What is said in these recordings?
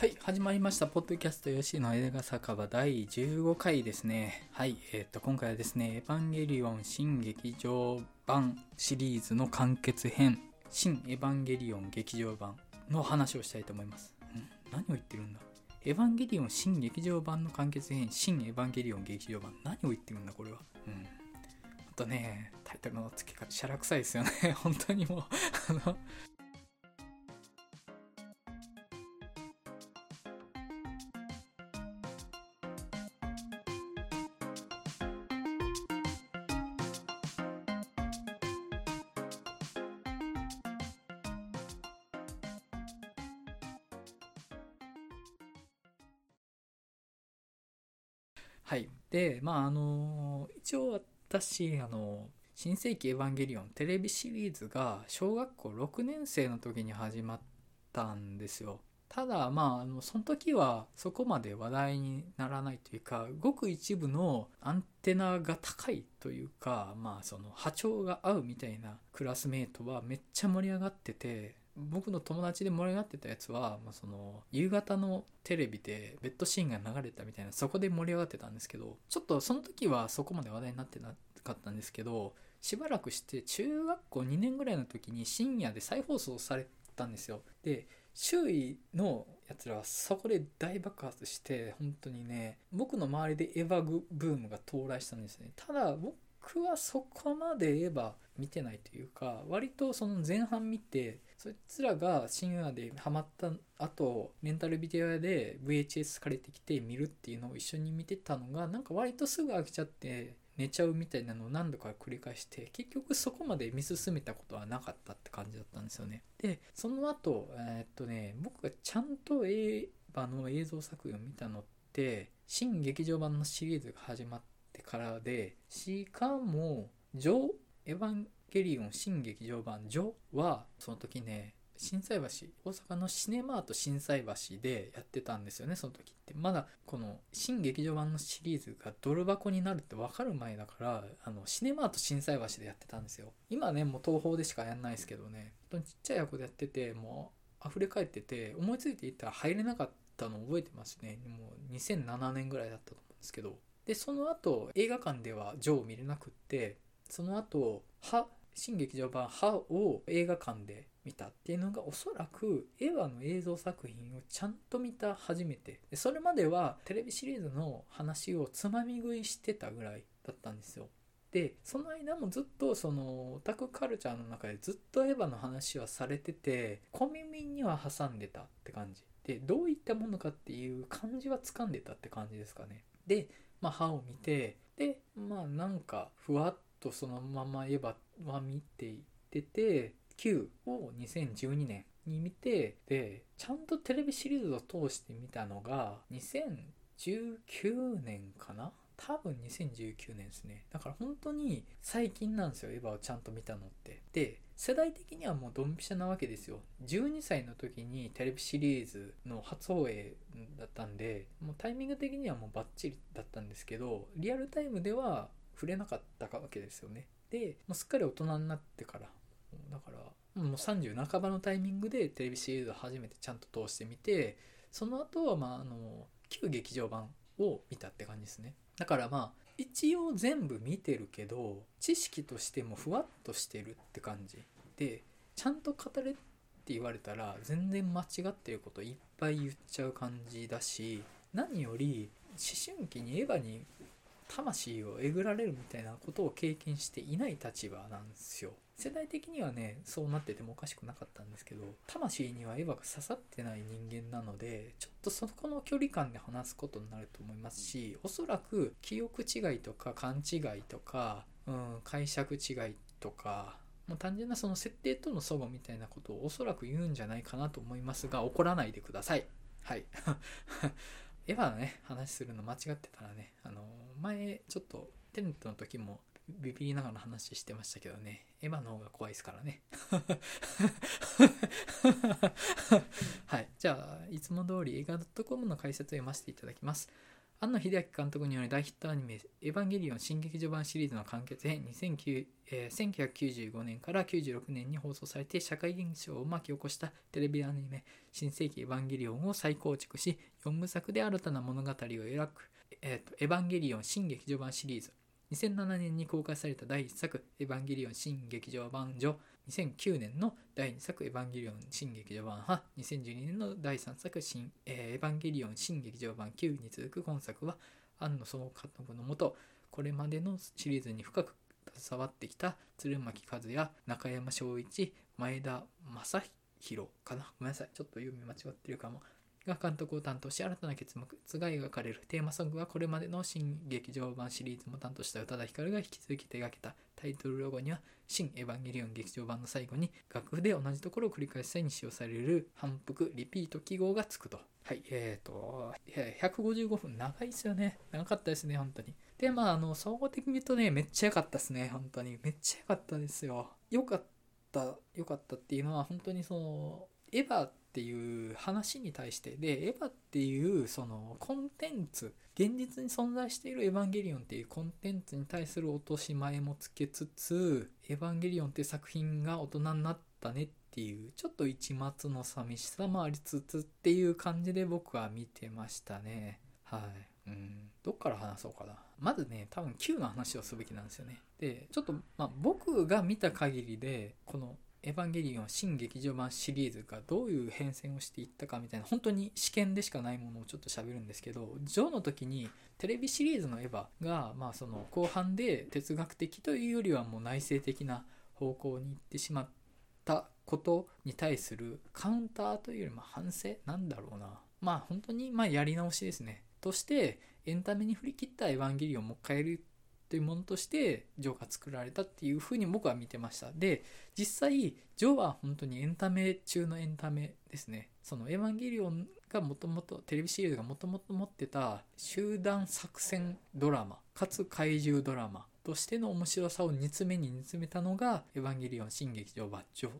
はい、始まりました。ポッドキャスト吉野映画酒場第15回ですね。はい、えっ、と、今回はですね、エヴァンゲリオン新劇場版シリーズの完結編、新エヴァンゲリオン劇場版の話をしたいと思います。ん何を言ってるんだ？エヴァンゲリオン新劇場版の完結編、新エヴァンゲリオン劇場版。何を言ってるんだ、これは？うん。あとね、タイトルの付け方、しゃらくさいですよね。本当にもう、あの、まあ、あの、一応私、あの、新世紀エヴァンゲリオンテレビシリーズが小学校6年生の時に始まったんですよ。ただ、まあ、あの、その時はそこまで話題にならないというか、ごく一部のアンテナが高いというか、まあ、その波長が合うみたいなクラスメートはめっちゃ盛り上がってて、僕の友達で盛り上がってたやつは、まあ、その夕方のテレビでベッドシーンが流れたみたいなそこで盛り上がってたんですけどちょっとその時はそこまで話題になってなかったんですけどしばらくして中学校2年ぐらいの時に深夜で再放送されたんですよ。で周囲のやつらはそこで大爆発して本当にね僕の周りでエヴァグブームが到来したんですね。ただ僕はそこまでエヴァ見てないというか割とその前半見てそいつらが深夜でハマった後レンタルビデオ屋で VHS 借りてきて見るっていうのを一緒に見てたのがなんか割とすぐ飽きちゃって寝ちゃうみたいなのを何度か繰り返して結局そこまで見進めたことはなかったって感じだったんですよね。でその後えー、っとね僕がちゃんとエヴァの映像作品を見たのって新劇場版のシリーズが始まってからでしかもジョーエヴァンゲリオン新劇場版ジョはその時ね心斎橋大阪のシネマート心斎橋でやってたんですよねその時って。まだこの新劇場版のシリーズがドル箱になるって分かる前だからあのシネマート心斎橋でやってたんですよ。今ねもう東宝でしかやんないですけどね。ちっちゃい役でやっててもう溢れ返ってて思いついていったら入れなかったの覚えてますね。もう2007年ぐらいだったと思うんですけど。でその後映画館ではジョーを見れなくってその後は新劇場版「ハ」を映画館で見たっていうのがおそらくエヴァの映像作品をちゃんと見た初めて。それまではテレビシリーズの話をつまみ食いしてたぐらいだったんですよ。でその間もずっとそのオタクカルチャーの中でずっとエヴァの話はされてて小耳には挟んでたって感じ。でどういったものかっていう感じは掴んでたって感じですかね。でまあ歯を見てでまあなんかふわっとそのままエヴァっては見ていってて Q を2012年に見てでちゃんとテレビシリーズを通して見たのが2019年かな？多分2019年ですね。だから本当に最近なんですよエヴァをちゃんと見たのって。で世代的にはもうドンピシャなわけですよ。12歳の時にテレビシリーズの初放映だったんでもうタイミング的にはもうバッチリだったんですけどリアルタイムでは触れなかったわけですよね。でもうすっかり大人になってからだからもう30半ばのタイミングでテレビシリーズを初めてちゃんと通してみてその後はまああの旧劇場版を見たって感じですね。だからまあ一応全部見てるけど知識としてもふわっとしてるって感じでちゃんと語れって言われたら全然間違ってることいっぱい言っちゃう感じだし何より思春期にエヴァに魂をえぐられるみたいなことを経験していない立場なんですよ。世代的にはねそうなっててもおかしくなかったんですけど魂にはエヴァが刺さってない人間なのでちょっとそこの距離感で話すことになると思いますしおそらく記憶違いとか勘違いとか、うん、解釈違いとかもう単純なその設定との齟齬みたいなことをおそらく言うんじゃないかなと思いますが怒らないでください。はい。エヴァのね話するの間違ってたらねあの前ちょっとテントの時もビビりながら話してましたけどねエヴァの方が怖いですからね。はい。じゃあいつも通り映画 .com の解説を読ませていただきます。庵野秀明監督による大ヒットアニメ「エヴァンゲリオン新劇場版」シリーズの完結編2009、えー、1995年から96年に放送されて社会現象を巻き起こしたテレビアニメ「新世紀エヴァンゲリオン」を再構築し4部作で新たな物語を描く、えーと「エヴァンゲリオン新劇場版」シリーズ。2007年に公開された第1作「エヴァンゲリオン新劇場版序」2009年の第2作「エヴァンゲリオン新劇場版派」2012年の第3作新、えー、エヴァンゲリオン新劇場版9に続く今作は庵野総監督のもとこれまでのシリーズに深く携わってきた鶴巻和也中山翔一前田正宏かな。ごめんなさい。ちょっと読み間違ってるかも。が監督を担当し新たな結末が描かれるテーマソングはこれまでの新劇場版シリーズも担当した宇多田ヒカルが引き続き手掛けたタイトルロゴには新エヴァンゲリオン劇場版の最後に楽譜で同じところを繰り返す際に使用される反復リピート記号がつくと。はいえっ、ー、と155分長いですよね長かったですね本当に。でまああの総合的に言うとねめっちゃ良かったですね本当に。めっちゃ良かったですよ。良かった良かったっていうのは本当にそのエヴァっていう話に対してでエヴァっていうそのコンテンツ現実に存在しているエヴァンゲリオンっていうコンテンツに対する落とし前もつけつつエヴァンゲリオンって作品が大人になったねっていうちょっと一末の寂しさもありつつっていう感じで僕は見てましたね。はい。うん。どっから話そうかな。まずね多分 Q の話をすべきなんですよね。でちょっとまあ僕が見た限りでこのエヴァンゲリオン新劇場版シリーズがどういう変遷をしていったかみたいな本当に試験でしかないものをちょっと喋るんですけどジョーの時にテレビシリーズのエヴァが、まあ、その後半で哲学的というよりはもう内省的な方向に行ってしまったことに対するカウンターというよりも反省なんだろうな。まあ本当にまあやり直しですね。としてエンタメに振り切ったエヴァンゲリオンをもう一回やるというものとしてジョーが作られたっていうふうに僕は見てました。で実際ジョーは本当にエンタメ中のエンタメですね。そのエヴァンゲリオンがもともとテレビシリーズがもともと持ってた集団作戦ドラマかつ怪獣ドラマとしての面白さを煮詰めに煮詰めたのがエヴァンゲリオン新劇場バッジョっ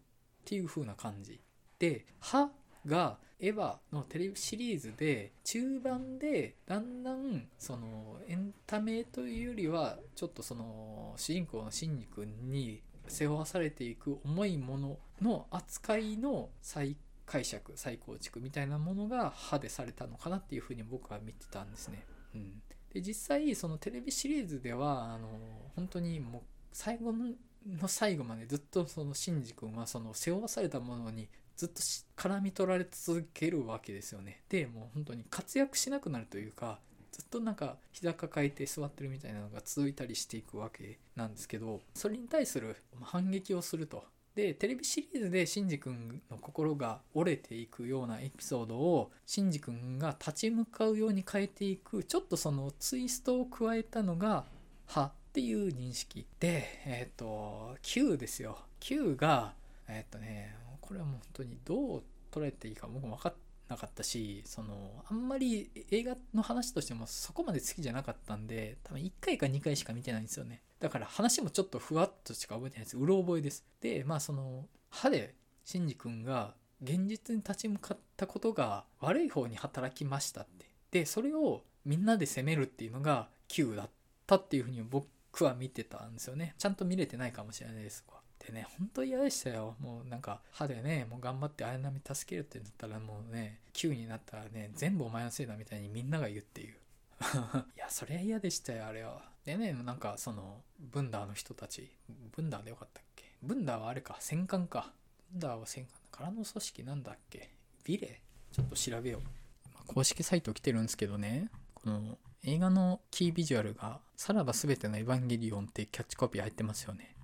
ていう風な感じ。で歯がエヴァのテレビシリーズで中盤でだんだんそのエンタメというよりはちょっとその主人公のシンジ君に背負わされていく重いものの扱いの再解釈再構築みたいなものが歯でされたのかなっていうふうに僕は見てたんですね。うん、で実際そのテレビシリーズではあの本当にもう最後の最後までずっとそのシンジ君はその背負わされたものにずっと絡み取られ続けるわけですよね。で、もう本当に活躍しなくなるというか、ずっとなんか膝抱えて座ってるみたいなのが続いたりしていくわけなんですけど、それに対する反撃をすると。で、テレビシリーズでシンジ君の心が折れていくようなエピソードを、シンジ君が立ち向かうように変えていく、ちょっとそのツイストを加えたのが、歯っていう認識。で、えっ、ー、と、Q ですよ。Q が、えっ、ー、とね、これはもう本当にどう捉えていいか僕も分かんなかったしそのあんまり映画の話としてもそこまで好きじゃなかったんで多分1回か2回しか見てないんですよね。だから話もちょっとふわっとしか覚えてないです。うろ覚えです。でまあその歯でシンジ君が現実に立ち向かったことが悪い方に働きましたって。でそれをみんなで責めるっていうのが Q だったっていうふうに僕は見てたんですよね。ちゃんと見れてないかもしれないです。でね、ほんと嫌でしたよ。もうなんか歯でね、もう頑張って綾波助けるってなったらもうね、9になったらね、全部お前のせいだみたいにみんなが言うっていう。いや、そりゃ嫌でしたよ、あれは。でね、なんかその、ブンダーの人たち、ブンダーでよかったっけ？ブンダーはあれか、戦艦か。ブンダーは戦艦からの組織なんだっけ？ビレ？ちょっと調べよう。公式サイト来てるんですけどね、この映画のキービジュアルが、さらば全てのエヴァンゲリオンってキャッチコピー入ってますよね。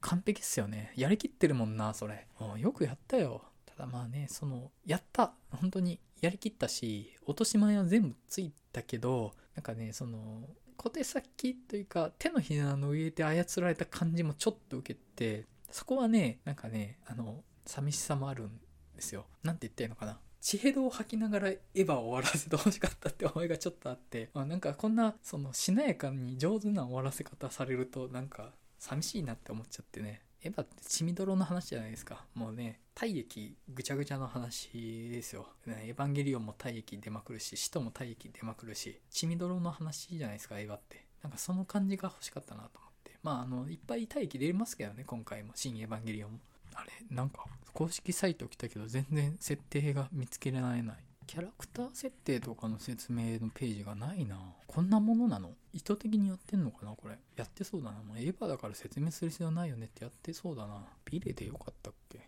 完璧っすよね。やりきってるもんな、それ。よくやったよ。ただまあね、その、やった。本当にやりきったし、落とし前は全部ついたけど、なんかね、その、小手先というか、手のひらの上で操られた感じもちょっと受けて、そこはね、なんかね、あの、寂しさもあるんですよ。なんて言ったらいいのかな。血ヘドを吐きながらエヴァを終わらせてほしかったって思いがちょっとあって、まあ、なんかこんなそのしなやかに上手な終わらせ方されるとなんか寂しいなって思っちゃってねエヴァって血みどろの話じゃないですか。もうね、体液ぐちゃぐちゃの話ですよ。ね、エヴァンゲリオンも体液出まくるし、使徒も体液出まくるし、血みどろの話じゃないですか、エヴァって。なんかその感じが欲しかったなと思って。まあ、あの、いっぱい体液出れますけどね、今回も。新エヴァンゲリオンも。あれ、なんか、公式サイト来たけど、全然設定が見つけられない。キャラクター設定とかの説明のページがないなこんなものなの？意図的にやってんのかな？これ。やってそうだな。もうエヴァだから説明する必要ないよねってやってそうだな。ビレでよかったっけ？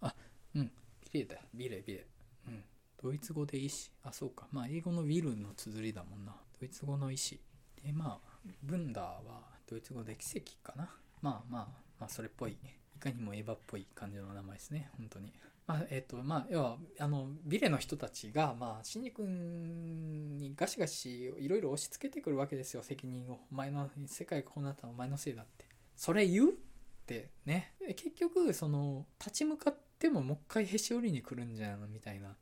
あ、うん。ビレだ。ビレ、ビレ。うん。ドイツ語で医師？あ、そうか。まあ、英語のウィルの綴りだもんな。ドイツ語の医師。で、まあ、ブンダーはドイツ語で奇跡かな。まあまあ、まあ、それっぽい。いかにもエヴァっぽい感じの名前ですね。本当に。まあ、えっ、ー、と、まあ、要は、あの、ビレの人たちが、まあ、シンジ君にガシガシいろいろ押し付けてくるわけですよ、責任を。お前の、世界がこうなったのお前のせいだって。それ言うってね。結局、その、立ち向かってももう一回へし折りに来るんじゃないの？みたいな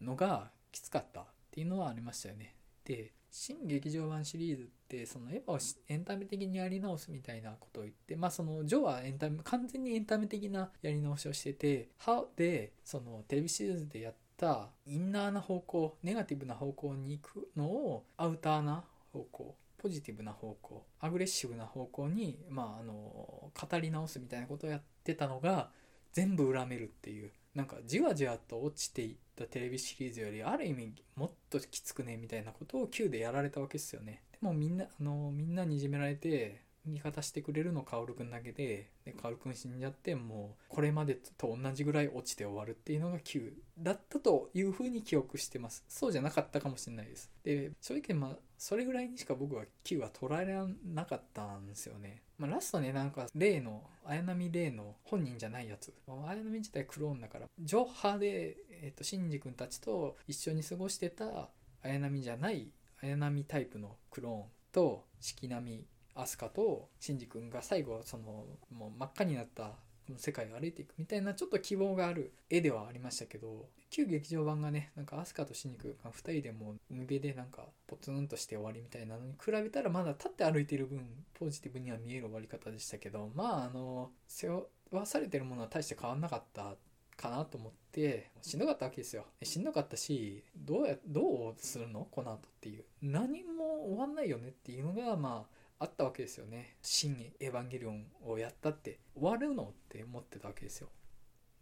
のがきつかったっていうのはありましたよね。で、新劇場版シリーズってそのエヴァをエンタメ的にやり直すみたいなことを言ってまあそのジョーはエンタメ完全にエンタメ的なやり直しをしててハでそのテレビシリーズでやったインナーな方向ネガティブな方向に行くのをアウターな方向ポジティブな方向アグレッシブな方向にまああの語り直すみたいなことをやってたのが全部恨めるっていう。なんかじわじわと落ちていったテレビシリーズよりある意味もっときつくねみたいなことを Q でやられたわけですよね。でもみんなあのみんなにいじめられて味方してくれるの薫くんだけでで薫くん死んじゃってもうこれまでと同じぐらい落ちて終わるっていうのが Q だったというふうに記憶してます。そうじゃなかったかもしれないです。で正直まあそれぐらいにしか僕は Q は捉えられなかったんですよねまあ、ラストね、なんか、例の、綾波レイの本人じゃないやつ。綾波自体クローンだから、ジョ派で、えっ、ー、と、シンジ君たちと一緒に過ごしてた綾波じゃない綾波タイプのクローンと、四季並アスカとシンジ君が最後、その、もう真っ赤になった世界を歩いていくみたいなちょっと希望がある絵ではありましたけど旧劇場版がねなんかアスカとシニクが2人でもう海辺でなんかポツンとして終わりみたいなのに比べたらまだ立って歩いてる分ポジティブには見える終わり方でしたけどまああの背負わされてるものは大して変わんなかったかなと思ってしんどかったわけですよ。しんどかったしどうやどうするの？この後っていう。何も終わんないよねっていうのがまああったわけですよね。新エヴァンゲリオンをやったって終わるのって思ってたわけですよ。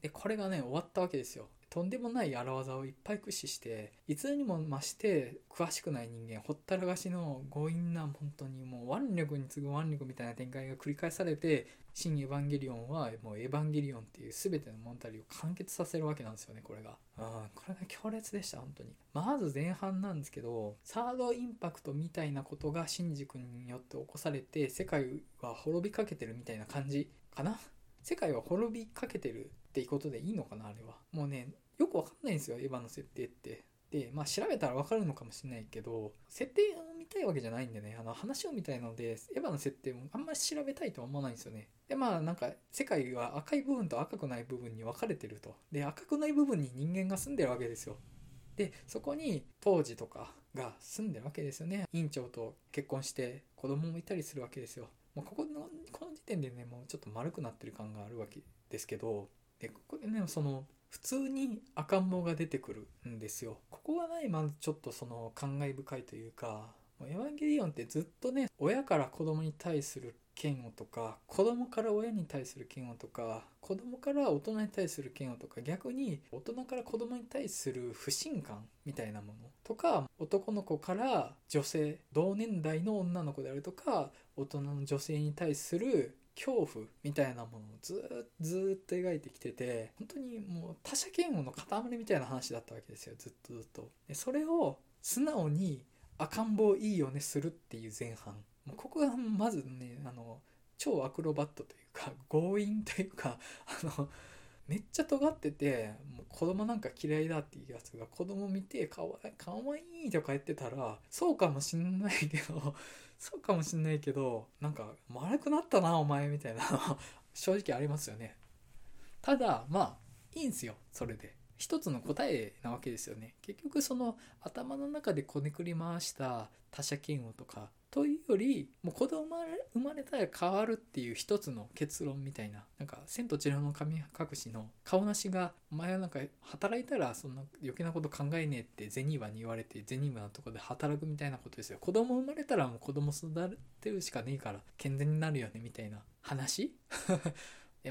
で、これがね、終わったわけですよ。とんでもない荒技をいっぱい駆使して、いつにも増して詳しくない人間、ほったらかしの強引な、本当にもう腕力に次ぐ腕力みたいな展開が繰り返されて、新エヴァンゲリオンはもうエヴァンゲリオンっていう全ての物語を完結させるわけなんですよね、これが。うん、これが強烈でした、本当に。まず前半なんですけど、サードインパクトみたいなことがシンジ君によって起こされて、世界は滅びかけてるみたいな感じかな。世界は滅びかけてるっていうことでいいのかな、あれは。もうね、よくわかんないんですよ、エヴァの設定って。で、まあ調べたらわかるのかもしれないけど、設定を見たいわけじゃないんでね、あの話を見たいので、エヴァの設定もあんまり調べたいとは思わないんですよね。で、まあなんか世界は赤い部分と赤くない部分に分かれてると。で、赤くない部分に人間が住んでるわけですよ。で、そこに当時とかが住んでるわけですよね。院長と結婚して子供もいたりするわけですよ。もうここの、この時点でね、もうちょっと丸くなってる感があるわけですけど、で、ここでね、その、普通に赤ん坊が出てくるんですよ。ここがないまずちょっとその感慨深いというか、エヴァンゲリオンってずっとね、親から子供に対する嫌悪とか、子供から親に対する嫌悪とか、子供から大人に対する嫌悪とか、逆に大人から子供に対する不信感みたいなものとか、男の子から女性、同年代の女の子であるとか、大人の女性に対する恐怖みたいなものをずずっと描いてきてて本当にもう他者嫌悪の塊みたいな話だったわけですよずっとずっと。でそれを素直に赤ん坊いいよねするっていう前半。もうここがまずねあの超アクロバットというか強引というか あのめっちゃ尖っててもう子供なんか嫌いだっていうやつが子供見てかわかわいいとか言ってたらそうかもしんないけど そうかもしんないけどなんか丸くなったなお前みたいな 正直ありますよね。ただまあいいんすよそれで。一つの答えなわけですよね。結局その頭の中でこねくり回した他者嫌悪とかというよりもう子供生まれたら変わるっていう一つの結論みたいななんか「千と千尋の神隠し」の顔なしが「お前はなんか働いたらそんな余計なこと考えねえ」ってゼニーバに言われてゼニーバのとこで働くみたいなことですよ子供生まれたらもう子供育てるしかねえから健全になるよねみたいな。話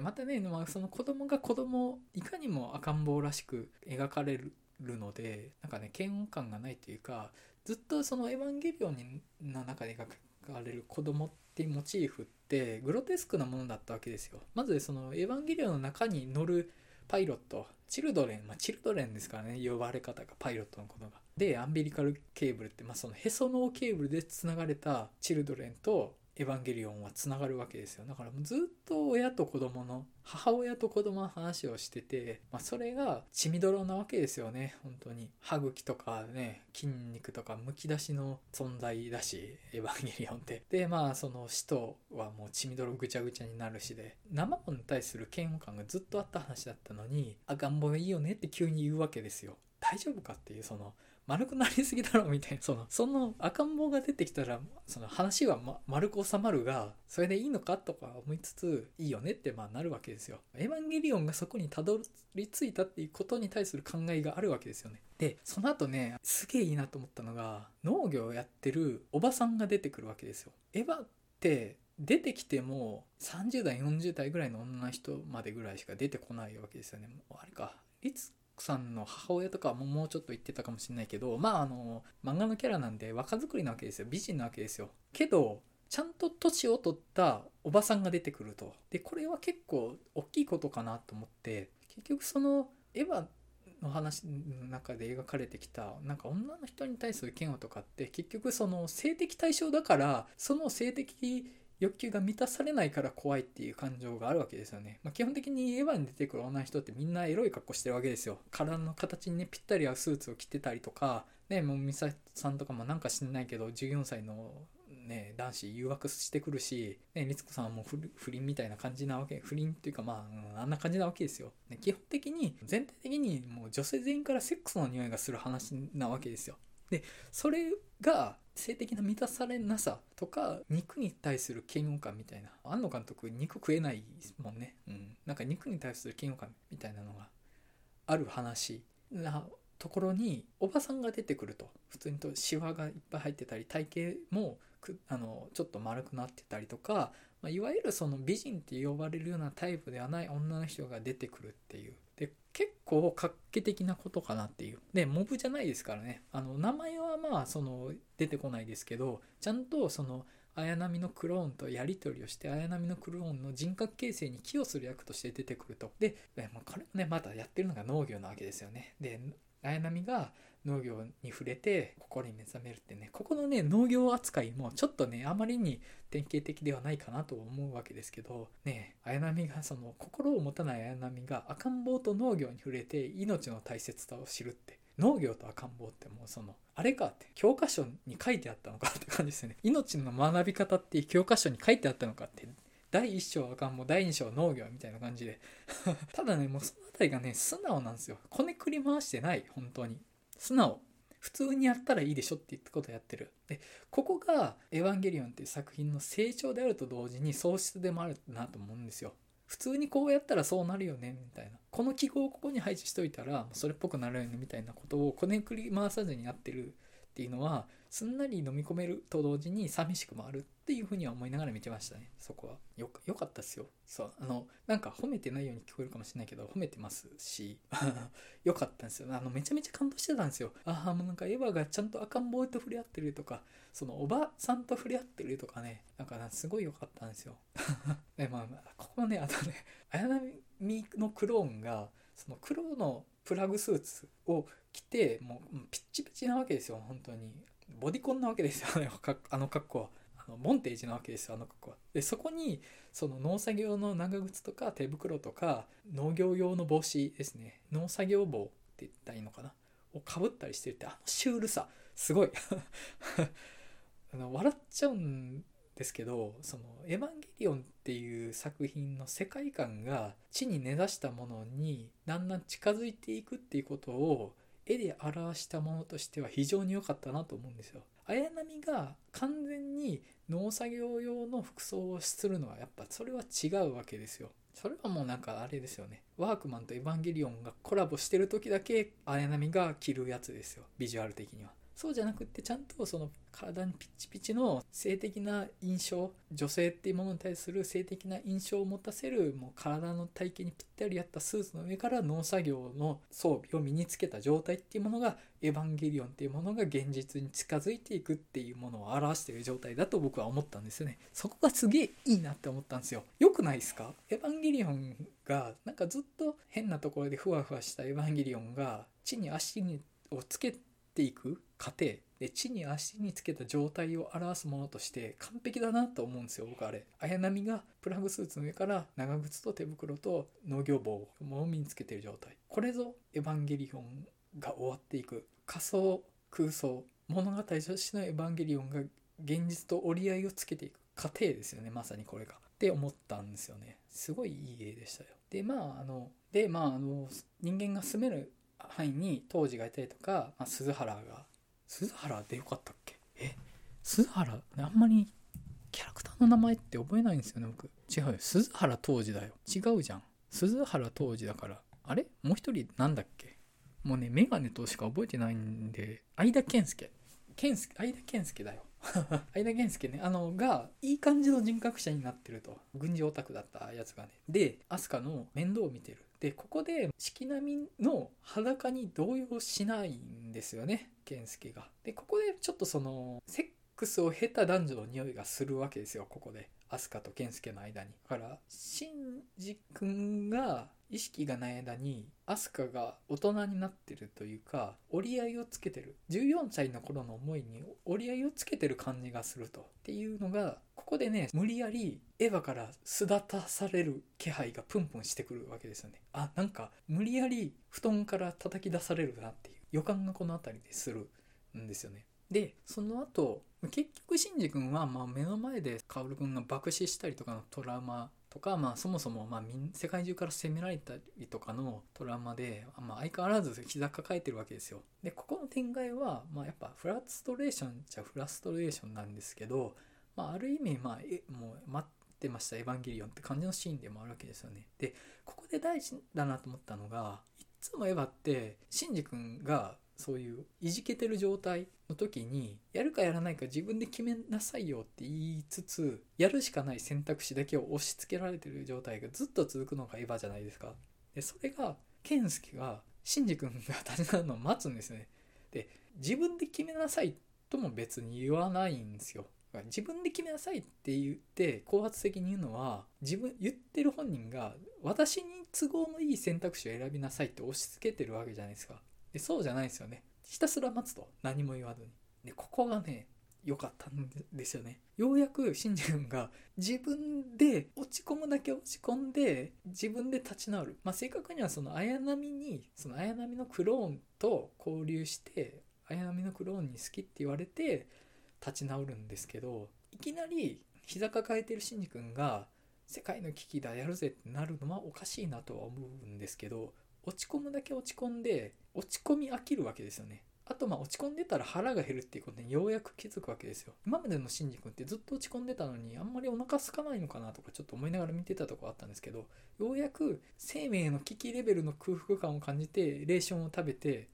またね、まあ、その子供が子供をいかにも赤ん坊らしく描かれるのでなんかね嫌悪感がないというかずっとその「エヴァンゲリオン」の中で描かれる子供ってモチーフってグロテスクなものだったわけですよ。まずその「エヴァンゲリオン」の中に乗るパイロットチルドレンまあチルドレンですからね呼ばれ方がパイロットのことが。でアンビリカルケーブルって、まあ、そのへそのケーブルでつながれたチルドレンとエヴァンゲリオンはつながるわけですよ。だからもうずっと親と子供の母親と子供の話をしてて、まあ、それが血みどろなわけですよね。本当に。歯茎とかね筋肉とかむき出しの存在だしエヴァンゲリオンって。でまあその死とはもう血みどろぐちゃぐちゃになるしで生ものに対する嫌悪感がずっとあった話だったのに赤ん坊いいよねって急に言うわけですよ。大丈夫かっていうその丸くなりすぎだろみたいな。その。その赤ん坊が出てきたらその話は、ま、丸く収まるがそれでいいのかとか思いつついいよねってまあなるわけですよ。エヴァンゲリオンがそこにたどり着いたっていうことに対する考えがあるわけですよね。でその後ねすげえいいなと思ったのが農業をやってるおばさんが出てくるわけですよ。エヴァって出てきても30代40代ぐらいの女の人までぐらいしか出てこないわけですよね。あれか。律さんの母親とかももうちょっと言ってたかもしれないけどまああの漫画のキャラなんで若作りなわけですよ。美人なわけですよ。けどちゃんと年を取ったおばさんが出てくると。でこれは結構大きいことかなと思って結局そのエヴァの話の中で描かれてきたなんか女の人に対する嫌悪とかって結局その性的対象だからその性的欲求が満たされないから怖いっていう感情があるわけですよね。まあ、基本的にエヴァに出てくる女の人ってみんなエロい格好してるわけですよ。体の形にね、ぴったり合うスーツを着てたりとか、ね、もうミサさんとかもなんか知んないけど、14歳のね、男子誘惑してくるし、ね、律子さんはもう不倫みたいな感じなわけ、不倫っていうかまあ、あんな感じなわけですよ。ね、基本的に、全体的にもう女性全員からセックスの匂いがする話なわけですよ。で、それが性的な満たされなさとか肉に対する嫌悪感みたいな。庵野監督肉食えないもんね、うん、なんか肉に対する嫌悪感みたいなのがある話なところにおばさんが出てくると。普通にとシワがいっぱい入ってたり体型もあのちょっと丸くなってたりとか、まあ、いわゆるその美人って呼ばれるようなタイプではない女の人が出てくるっていう結構画期的なことかなっていう。でモブじゃないですからね。あの名前はまあその出てこないですけどちゃんとその綾波のクローンとやり取りをして綾波のクローンの人格形成に寄与する役として出てくると。で、まあ、これもねまたやってるのが農業なわけですよね。で綾波が農業に触れて心に目覚めるってねここのね農業扱いもちょっとねあまりに典型的ではないかなと思うわけですけどね綾波がその心を持たない綾波が赤ん坊と農業に触れて命の大切さを知るって農業と赤ん坊ってもうそのあれかって教科書に書いてあったのかって感じですよね。命の学び方っていう教科書に書いてあったのかって第1章赤ん坊第2章農業みたいな感じで。ただねもうその辺りがね素直なんですよ。こねくり回してない本当に。素直。普通にやったらいいでしょって言ったことをやってる。でここが「エヴァンゲリオン」っていう作品の成長であると同時に喪失でもあるなと思うんですよ。普通にこうやったらそうなるよねみたいな。この記号をここに配置しといたらそれっぽくなるよねみたいなことをこねくり回さずにやってるっていうのはすんなり飲み込めると同時に寂しくもあるっていうふうには思いながら見てましたね。そこは。よよかったですよ。そう。あのなんか褒めてないように聞こえるかもしれないけど褒めてますし。よかったんですよ。あのめちゃめちゃ感動してたんですよ。ああもうなんかエヴァがちゃんと赤ん坊と触れ合ってるとかそのおばさんと触れ合ってるとかね。なんかすごい良かったんですよ。でまあここねあとね綾波のクローンがその黒のプラグスーツを着てもうピッチピチなわけですよ。本当に。ボディコンなわけですよ。ねあの格好は。のモンテージなわけですよあの格好は。でそこにその農作業の長靴とか手袋とか農業用の帽子ですね農作業帽って言ったらいいのかな？をかぶったりしてるってあのシュールさすごい あの笑っちゃうんですけどその「エヴァンゲリオン」っていう作品の世界観が地に根ざしたものにだんだん近づいていくっていうことを絵で表したものとしては非常に良かったなと思うんですよ。綾波が完全に農作業用の服装をするのはやっぱそれは違うわけですよ。それはもうなんかあれですよね。ワークマンとエヴァンゲリオンがコラボしてる時だけ綾波が着るやつですよ。ビジュアル的には。そうじゃなくってちゃんとその体にピッチピチの性的な印象女性っていうものに対する性的な印象を持たせるもう体の体型にぴったり合ったスーツの上から農作業の装備を身につけた状態っていうものがエヴァンゲリオンっていうものが現実に近づいていくっていうものを表している状態だと僕は思ったんですよね。そこがすげえいいなって思ったんですよ。よくないですか？エヴァンゲリオンがなんかずっと変なところでふわふわしたエヴァンゲリオンが地に足をつけてていく過程。で地に足につけた状態を表すものとして完璧だなと思うんですよ僕あれ。綾波がプラグスーツの上から長靴と手袋と農業棒を身につけてる状態。これぞエヴァンゲリオンが終わっていく。仮想空想物語としてのエヴァンゲリオンが現実と折り合いをつけていく。過程ですよねまさにこれが。って思ったんですよね。すごいいい絵でしたよ。でまああのでまああの人間が住める範囲に当時がいたりとか、まあ、鈴原が鈴原でよかったっけ？え？鈴原あんまりキャラクターの名前って覚えないんですよね僕。違うよ。鈴原当時だよ。違うじゃん。鈴原当時だから。あれ？もう一人なんだっけ？もうねメガネとしか覚えてないんで相田健介。健介相田健介だよ。相田健介ね。あのがいい感じの人格者になってると。軍事オタクだったやつがね。で飛鳥の面倒を見てる。でここで四季並みの裸に動揺しないんですよね健介が。でここでちょっとそのセックスを経た男女の匂いがするわけですよここで。飛鳥と健介の間に。だからシンジ君が意識がない間に飛鳥が大人になってるというか折り合いをつけてる。14歳の頃の思いに折り合いをつけてる感じがすると。っていうのがここでね無理やりエヴァから巣立たされる気配がプンプンしてくるわけですよねあなんか無理やり布団から叩き出されるなっていう予感がこの辺りでするんですよねでその後結局シンジ君はまあ目の前で薫君が爆死したりとかのトラウマとか、まあ、そもそもまあ世界中から攻められたりとかのトラウマで、まあ、相変わらず膝抱えてるわけですよ。でここの展開は、まあ、やっぱフラストレーションじゃフラストレーションなんですけど、まあ、ある意味、まあ、えもう待ってました。エヴァンゲリオンって感じのシーンでもあるわけですよね。でここで大事だなと思ったのがいっつもエヴァってシンジ君がそういういじけてる状態の時にやるかやらないか自分で決めなさいよって言いつつやるしかない選択肢だけを押し付けられてる状態がずっと続くのがエヴァじゃないですか。でそれが健介がシンジ君が立ち直るのを待つんですね。で自分で決めなさいとも別に言わないんですよ。自分で決めなさいって言って高圧的に言うのは自分言ってる本人が私に都合のいい選択肢を選びなさいって押し付けてるわけじゃないですか。でそうじゃないですよね。ひたすら待つと。何も言わずに。でここがね良かったんですよね。ようやくシンジ君が自分で落ち込むだけ落ち込んで自分で立ち直る。まあ正確にはその綾波にその綾波のクローンと交流して綾波のクローンに好きって言われて立ち直るんですけどいきなり膝抱えてるシンジ君が世界の危機だやるぜってなるのはおかしいなとは思うんですけど落ち込むだけ落ち込んで落ち込み飽きるわけですよね。あとまあ落ち込んでたら腹が減るっていうことにようやく気づくわけですよ。今までのシンジ君ってずっと落ち込んでたのにあんまりお腹空かないのかなとかちょっと思いながら見てたとこあったんですけどようやく生命の危機レベルの空腹感を感じてレーションを食べて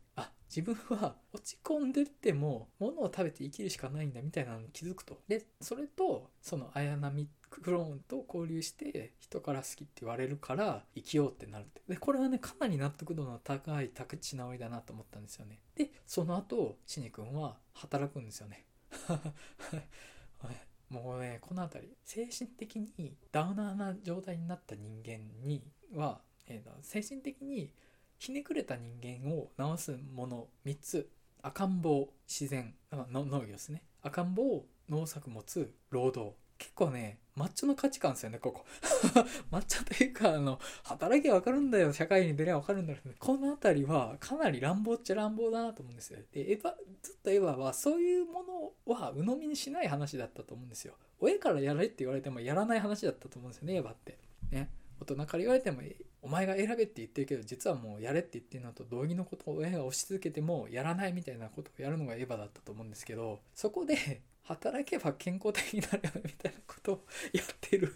自分は落ち込んでても物を食べて生きるしかないんだみたいなのに気づくと。でそれとその綾波クローンと交流して人から好きって言われるから生きようってなるって。でこれはねかなり納得度の高い宅地直りだなと思ったんですよね。でその後シニ君は働くんですよね。もうねこの辺り精神的にダウナーな状態になった人間には、えー、精神的にひねくれた人間を治すもの3つ赤ん坊自然の農業ですね。赤ん坊農作物労働。結構ねマッチョの価値観ですよねここ。マッチョというかあの働きゃ分かるんだよ社会に出りゃ分かるんだよこの辺りはかなり乱暴っちゃ乱暴だなと思うんですよ。でエヴァずっとエヴァはそういうものは鵜呑みにしない話だったと思うんですよ。親からやれって言われてもやらない話だったと思うんですよねエヴァって。ね。大人から言われてもお前が選べって言ってるけど実はもうやれって言ってるのと同義のことを親が押し続けてもやらないみたいなことをやるのがエヴァだったと思うんですけどそこで 働けば健康的になるよみたいなことをやってる、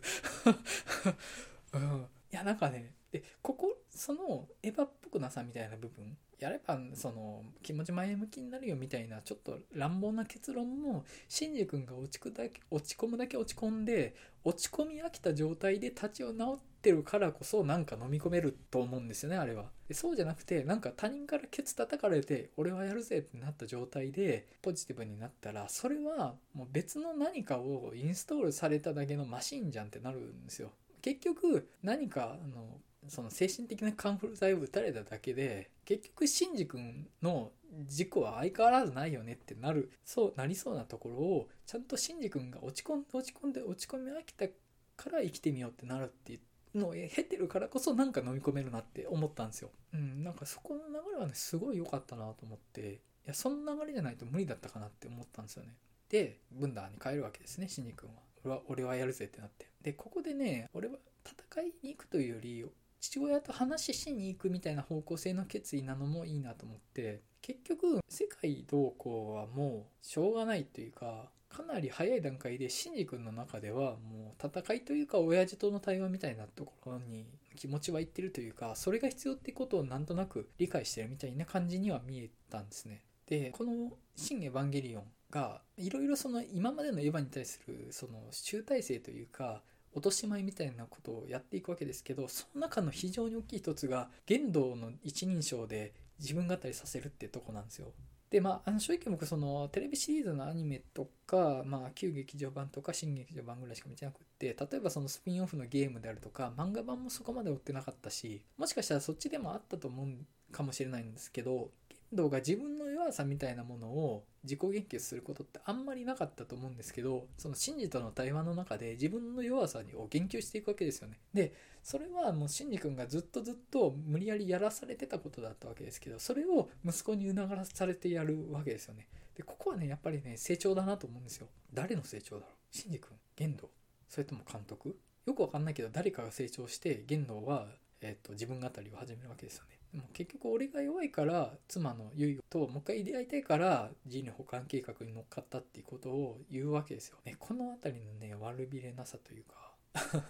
うん、いやなんかねでここそのエヴァっぽくなさみたいな部分やればその気持ち前向きになるよみたいなちょっと乱暴な結論もシンジ君が落ちくだけ落ち込むだけ落ち込んで落ち込み飽きた状態で立ち直っててるからこそなんか飲み込めると思うんですよねあれは。でそうじゃなくてなんか他人からケツ叩かれて俺はやるぜってなった状態でポジティブになったらそれはもう別の何かをインストールされただけのマシンじゃんってなるんですよ。結局何かあのその精神的なカンフル剤を打たれただけで結局シンジ君の事故は相変わらずないよねってなるそうなりそうなところをちゃんとシンジ君が落ち込んで落ち込んで落ち込み飽きたから生きてみようってなるっていうのを経てるからこそなんか飲み込めるなって思ったんですよ。うん、なんかそこの流れはねすごい良かったなと思っていやその流れじゃないと無理だったかなって思ったんですよね。でブンダーに帰るわけですねシンジ君は。俺は俺はやるぜってなって。でここでね俺は戦いに行くというより父親と話ししに行くみたいな方向性の決意なのもいいなと思って結局世界どうこうはもうしょうがないというかかなり早い段階でシンジ君の中ではもう戦いというか親父との対話みたいなところに気持ちはいってるというかそれが必要ってことをなんとなく理解してるみたいな感じには見えたんですね。でこの「新エヴァンゲリオン」がいろいろその今までのエヴァに対するその集大成というか落とし前みたいなことをやっていくわけですけどその中の非常に大きい一つが剣道の一人称で自分語りさせるってとこなんですよ。でまあ、あの正直僕そのテレビシリーズのアニメとか、まあ、旧劇場版とか新劇場版ぐらいしか見てなくって例えばそのスピンオフのゲームであるとか漫画版もそこまで追ってなかったしもしかしたらそっちでもあったと思うかもしれないんですけど道が自分の弱さみたいなものを自己言及することってあんまりなかったと思うんですけどその真治との対話の中で自分の弱さを言及していくわけですよね。でそれはもう真治君がずっとずっと無理やりやらされてたことだったわけですけどそれを息子に促されてやるわけですよね。でここはねやっぱりね成長だなと思うんですよ。誰の成長だろう？真治君？玄道？それとも監督？よくわかんないけど誰かが成長して玄道は、えーと、自分語りを始めるわけですよね。でも結局俺が弱いから妻の結衣ともう一回出会いたいから人類保管計画に乗っかったっていうことを言うわけですよ。ね、この辺りのね悪びれなさというか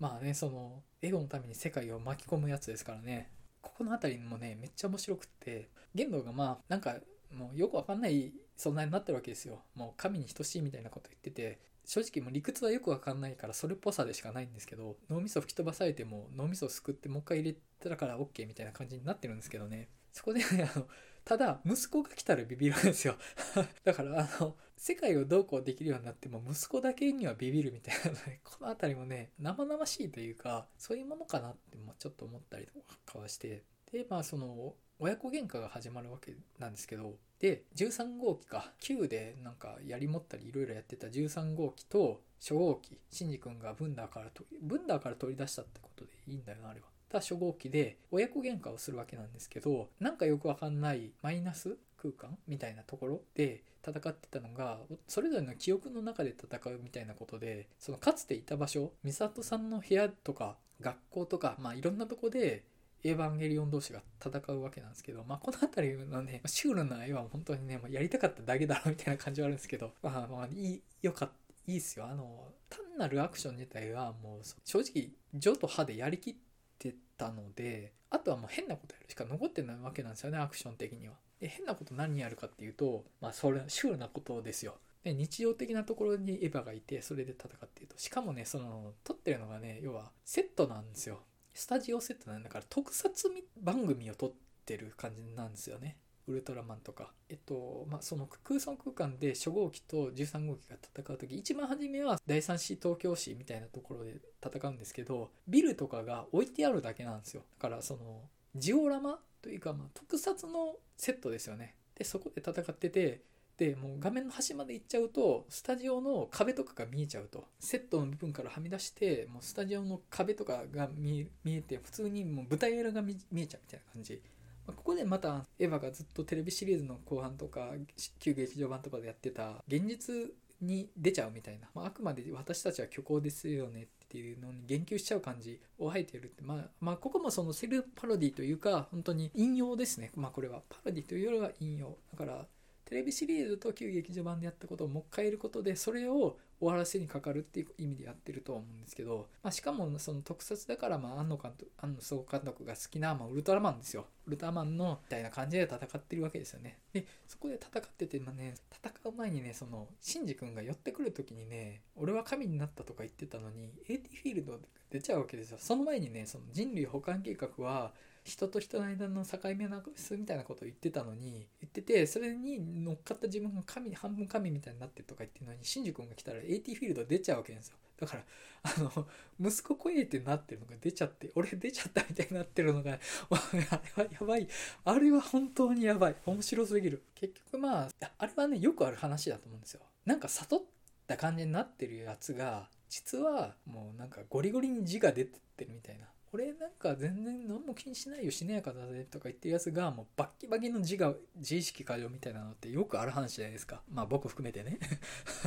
まあねそのエゴのために世界を巻き込むやつですからねここの辺りもねめっちゃ面白くって玄道がまあなんかもうよくわかんない存在になってるわけですよ。もう神に等しいみたいなこと言ってて正直もう理屈はよくわかんないからそれっぽさでしかないんですけど脳みそ吹き飛ばされても脳みそすくってもう一回入れたから OK みたいな感じになってるんですけどね。そこで、ね、あのただ息子が来たらビビるんですよ。だからあの世界をどうこうできるようになっても息子だけにはビビるみたいなね。この辺りもね生々しいというかそういうものかなってちょっと思ったりとかはして。でまあその親子喧嘩が始まるわけなんですけどで13号機か9でなんかやり持ったりいろいろやってた13号機と初号機シンジ君がブンダーからブンダーから取り出したってことでいいんだよなあれは。た初号機で親子喧嘩をするわけなんですけどなんかよくわかんないマイナス空間みたいなところで戦ってたのがそれぞれの記憶の中で戦うみたいなことでそのかつていた場所美里さんの部屋とか学校とかまあいろんなとこでエヴァンゲリオン同士が戦うわけなんですけど、まあ、この辺りのね、シュールな絵は本当にね、まあ、やりたかっただけだろみたいな感じはあるんですけど、まあ、まあ、いい、よかった。いいっすよ。あの、単なるアクション自体はもう、正直、ジョと歯でやりきってたので、あとはもう変なことやるしか残ってないわけなんですよね、アクション的には。で、変なこと何やるかっていうと、まあ、それ、シュールなことですよ。で日常的なところにエヴァがいてそれで戦っているとしかもねその撮ってるのがね要はセットなんですよスタジオセットなんだから特撮番組を撮ってる感じなんですよね。ウルトラマンとか。えっと、まあ、その空想空間で初号機と13号機が戦う時、一番初めは第三市東京市みたいなところで戦うんですけど、ビルとかが置いてあるだけなんですよ。だからその、ジオラマというか、まあ、特撮のセットですよね。で、そこで戦ってて、でもう画面の端まで行っちゃうとスタジオの壁とかが見えちゃうと。セットの部分からはみ出してもうスタジオの壁とかが見えて普通にもう舞台裏が見えちゃうみたいな感じ。まあここでまたエヴァがずっとテレビシリーズの後半とか旧劇場版とかでやってた現実に出ちゃうみたいな、まあ、あくまで私たちは虚構ですよねっていうのに言及しちゃう感じをあえてるって、まあ、まあここもそのセルフパロディというか本当に引用ですね。まあこれはパロディというよりは引用。だからテレビシリーズと旧劇場版でやったことをもう一回やることでそれを終わらせにかかるっていう意味でやってるとは思うんですけど、まあ、しかもその特撮だからまあ庵野監督庵野総監督が好きな、まあ、ウルトラマンですよ。ウルトラマンのみたいな感じで戦ってるわけですよね。でそこで戦ってて、まあね、戦う前にねそのシンジ君が寄ってくる時にね俺は神になったとか言ってたのに AT フィールド出ちゃうわけですよ。その前にねその人類保管計画は人と人の間の境目なくすみたいなことを言ってたのに言っててそれに乗っかった自分が神半分神みたいになってとか言ってるのにシンジ君が来たら AT フィールド出ちゃうわけですよ。だからあの息子声ってなってるのが出ちゃって俺出ちゃったみたいになってるのがあれはやばい。あれは本当にやばい。面白すぎる。結局まああれはねよくある話だと思うんですよ。なんか悟った感じになってるやつが実はもうなんかゴリゴリに字が出てってるみたいな。俺なんか全然何も気にしないよしなやかだぜとか言ってるやつがもうバッキバキの自我自意識過剰みたいなのってよくある話じゃないですか。まあ僕含めてね。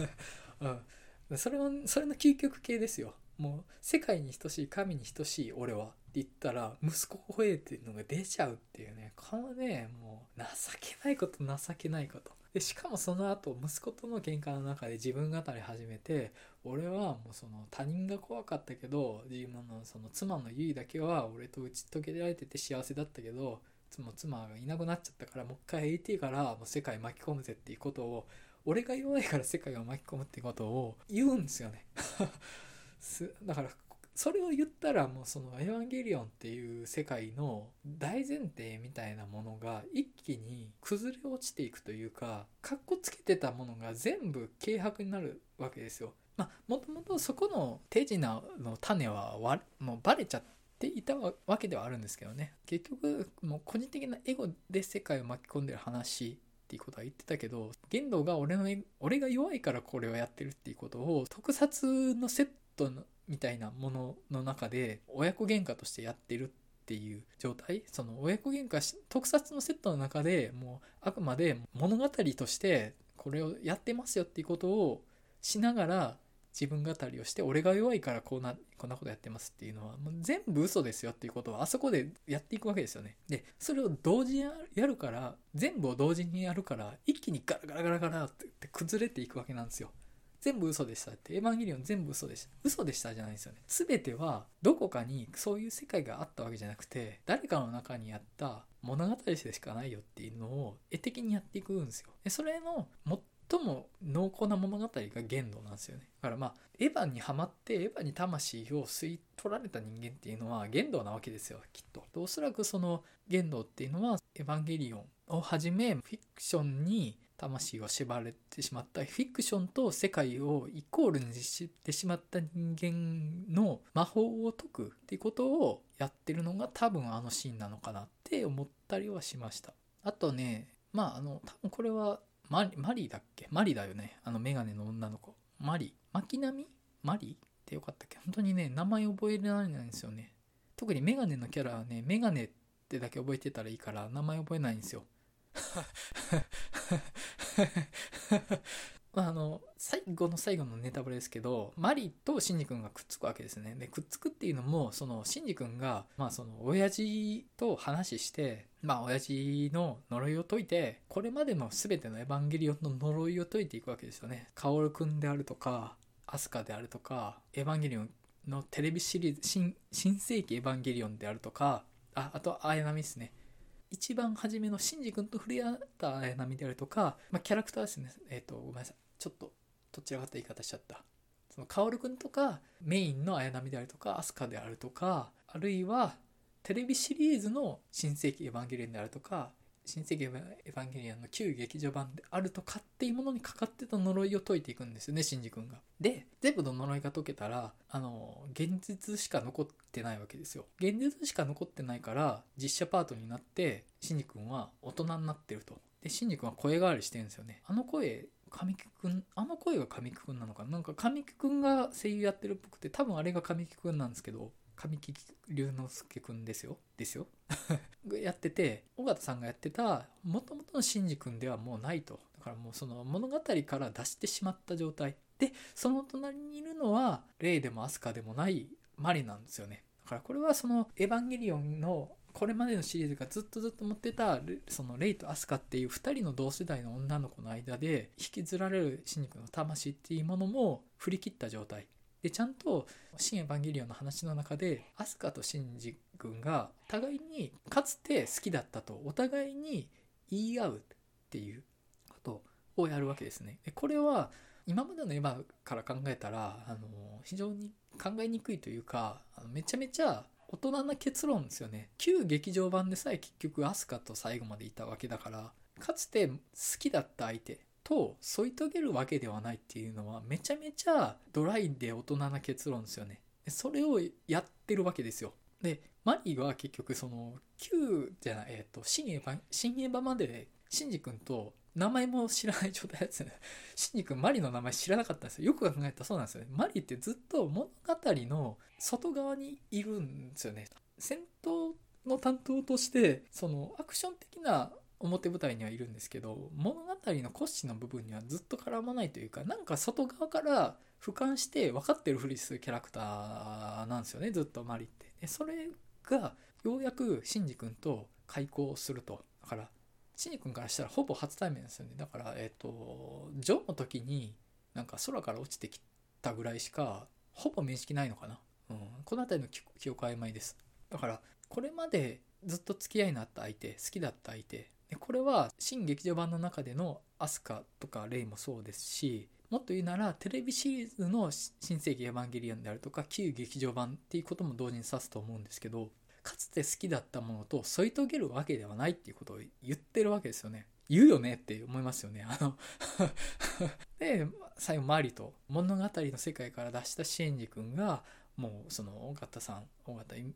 うん。それはそれの究極系ですよ。もう世界に等しい神に等しい俺はって言ったら息子を吠えていうのが出ちゃうっていうね。このねもう情けないこと情けないこと。でしかもその後息子との喧嘩の中で自分語り始めて俺はもうその他人が怖かったけど自分のその妻のゆいだけは俺と打ち解けられてて幸せだったけど妻がいなくなっちゃったからもう一回 AT からもう世界巻き込むぜっていうことを俺が弱いから世界を巻き込むってことを言うんですよね。だからそれを言ったらもうその「エヴァンゲリオン」っていう世界の大前提みたいなものが一気に崩れ落ちていくというかかっこつけてたものが全部軽薄になるわけですよ。まあもともとそこの手品の種はもうバレちゃっていたわけではあるんですけどね結局もう個人的なエゴで世界を巻き込んでる話っていうことは言ってたけど玄道が俺の俺が弱いからこれをやってるっていうことを特撮のセットのみたいなものの中で親子喧嘩としてやってるっていう状態？その親子喧嘩特撮のセットの中でもうあくまで物語としてこれをやってますよっていうことをしながら自分語りをして俺が弱いからこうなこんなことやってますっていうのはもう全部嘘ですよっていうことをあそこでやっていくわけですよね。でそれを同時にやるから全部を同時にやるから一気にガラガラガラガラって崩れていくわけなんですよ。全部嘘でしたって、エヴァンゲリオン全部嘘でした。嘘でしたじゃないですよね。全てはどこかにそういう世界があったわけじゃなくて、誰かの中にあった物語でしかないよっていうのを絵的にやっていくんですよ。でそれの最も濃厚な物語が限度なんですよね。だからまあ、エヴァンにはまって、エヴァンに魂を吸い取られた人間っていうのは限度なわけですよ、きっと。おそらくその限度っていうのは、エヴァンゲリオンをはじめ、フィクションに魂を縛られてしまった。フィクションと世界をイコールにしてしまった人間の魔法を解くっていうことをやってるのが多分あのシーンなのかなって思ったりはしました。あとねまああの多分これはマリマリだっけ？マリだよね。あのメガネの女の子。マリ。巻波マリってよかったっけ？本当にね名前覚えられないんですよね。特にメガネのキャラはねメガネってだけ覚えてたらいいから名前覚えないんですよ。あの最後の最後のネタバレですけどマリとシンジ君がくっつくわけですね。でくっつくっていうのもそのシンジ君がまあその親父と話してまあ親父の呪いを解いてこれまでの全てのエヴァンゲリオンの呪いを解いていくわけですよね。カオル君であるとかアスカであるとかエヴァンゲリオンのテレビシリーズ新新世紀エヴァンゲリオンであるとかああと綾波ですね。一番初めのシンジ君と触れ合った綾波であるとか、まあ、キャラクターですね。えっ、ー、と、ごめんなさい。ちょっと、どちらかった言い方しちゃった。その、薫君とか、メインの綾波であるとか、飛鳥であるとか、あるいは、テレビシリーズの新世紀エヴァンゲリオンであるとか、新世紀エヴァンゲリオンの旧劇場版であるとかっていうものにかかってた呪いを解いていくんですよね、シンジ君が。で、全部の呪いが解けたら、あの、現実しか残ってないわけですよ。現実しか残ってないから、実写パートになって、シンジ君は大人になってると。で、シンジ君は声変わりしてるんですよね。あの声、神木くん、あの声が神木くんなのかな？なんか神木くんが声優やってるっぽくて、多分あれが神木くんなんですけど、神木隆之介くんですよ。ですよ。やってて、尾形さんがやってた、もともとのシンジ君ではもうないと。だからもうその物語から出してしまった状態でその隣にいるのはレイでもアスカでもないマリなんですよねだからこれはそのエヴァンゲリオンのこれまでのシリーズがずっとずっと持ってたそのレイとアスカっていう2人の同世代の女の子の間で引きずられるシンジ君の魂っていうものも振り切った状態でちゃんと「新エヴァンゲリオン」の話の中でアスカとシンジ君が互いにかつて好きだったとお互いに言い合うっていうことをやるわけですね。でこれは今までのエヴァから考えたらあの非常に考えにくいというかあのめちゃめちゃ大人な結論ですよね旧劇場版でさえ結局アスカと最後までいたわけだからかつて好きだった相手と添い遂げるわけではないっていうのはめちゃめちゃドライで大人な結論ですよねそれをやってるわけですよでマリーは結局その旧じゃないえっ、ー、と新エヴァ新エヴァまでシンジ君と名前も知らない状態ですね。シンジ君マリの名前知らなかったんですよ。よく考えたらそうなんですよね。マリーってずっと物語の外側にいるんですよね。戦闘の担当としてそのアクション的な表舞台にはいるんですけど物語の骨子の部分にはずっと絡まないというかなんか外側から俯瞰して分かってるふりするキャラクターなんですよねずっとマリって。でそれがようやくシンジ君と開口すると。だからシニ君からしたらほぼ初対面ですよねだからえっ、ー、とジョーの時になんか空から落ちてきたぐらいしかほぼ面識ないのかな、うん、この辺りの記憶曖昧ですだからこれまでずっと付き合いのあった相手好きだった相手でこれは新劇場版の中でのアスカとかレイもそうですしもっと言うならテレビシリーズの新世紀エヴァンゲリオンであるとか旧劇場版っていうことも同時に指すと思うんですけどかつて好きだったものと添い遂げるわけではないっていうことを言ってるわけですよね。言うよねって思いますよね。あの で、最後、マリと物語の世界から出したシエンジ君が、もうその、尾形さん、尾形、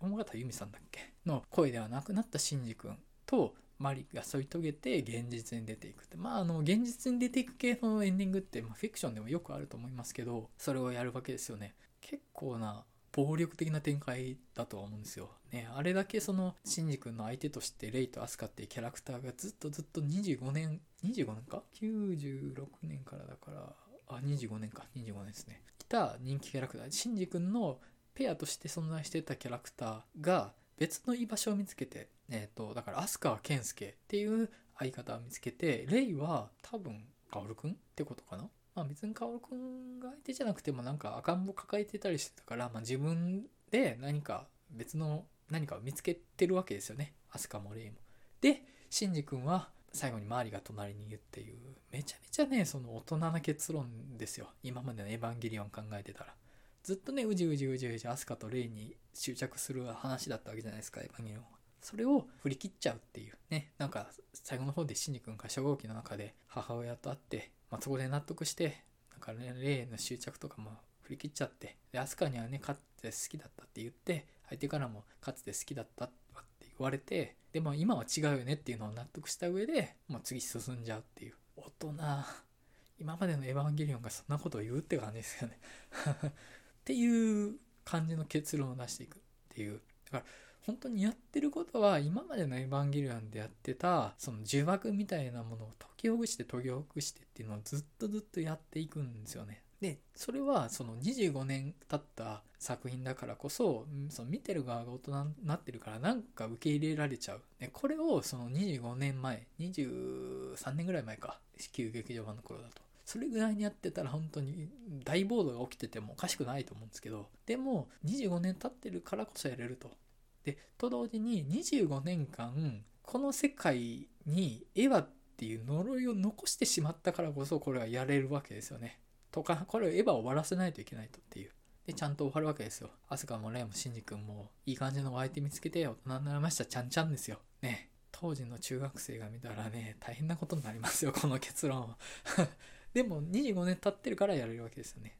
尾形由美さんだっけ？の声ではなくなったシンジ君とマリが添い遂げて現実に出ていくって。まあ、あの、現実に出ていく系のエンディングって、まあ、フィクションでもよくあると思いますけど、それをやるわけですよね。結構な暴力的な展開だとは思うんですよ。ね、あれだけその、シンジ君の相手としてレイとアスカっていうキャラクターがずっとずっと25年、25年か ?96 年からだから、あ、25年か、25年ですね。来た人気キャラクター、シンジ君のペアとして存在してたキャラクターが別の居場所を見つけて、えっ、ー、と、だからアスカはケンスケっていう相方を見つけて、レイは多分、カオルくんってことかな？まあ別に薫君が相手じゃなくてもなんか赤ん坊抱えてたりしてたから、まあ自分で何か別の何かを見つけてるわけですよね。アスカもレイも。で、シンジ君は最後に周りが隣にいるっていう、めちゃめちゃね、その大人な結論ですよ。今までのエヴァンゲリオン考えてたら。ずっとね、うじうじうじうじアスカとレイに執着する話だったわけじゃないですか、エヴァンゲリオンは。それを振り切っちゃうっていうね。なんか最後の方でシンジ君が初号機の中で母親と会ってまあ、そこで納得して、なんかね、例の執着とかも振り切っちゃって、で、アスカにはね、かつて好きだったって言って、相手からもかつて好きだったって言われて、でも今は違うよねっていうのを納得した上で、もう次進んじゃうっていう。大人、今までのエヴァンゲリオンがそんなことを言うって感じですよね っていう感じの結論を出していくっていう。だから本当にやってることは今までのエヴァンゲリオンでやってたその呪縛みたいなものを解きほぐして解きほぐしてっていうのをずっとずっとやっていくんですよね。でそれはその25年経った作品だからこそその見てる側が大人になってるからなんか受け入れられちゃう。でこれをその25年前23年ぐらい前か旧劇場版の頃だと。それぐらいにやってたら本当に大暴動が起きててもおかしくないと思うんですけどでも25年経ってるからこそやれるとでと同時に25年間この世界にエヴァっていう呪いを残してしまったからこそこれはやれるわけですよね。とかこれをエヴァを終わらせないといけないとっていう。でちゃんと終わるわけですよ。アスカもレイもシンジ君もいい感じのお相手見つけて大人になりましたちゃんちゃんですよ。ね当時の中学生が見たらね大変なことになりますよこの結論は。でも25年経ってるからやれるわけですよね。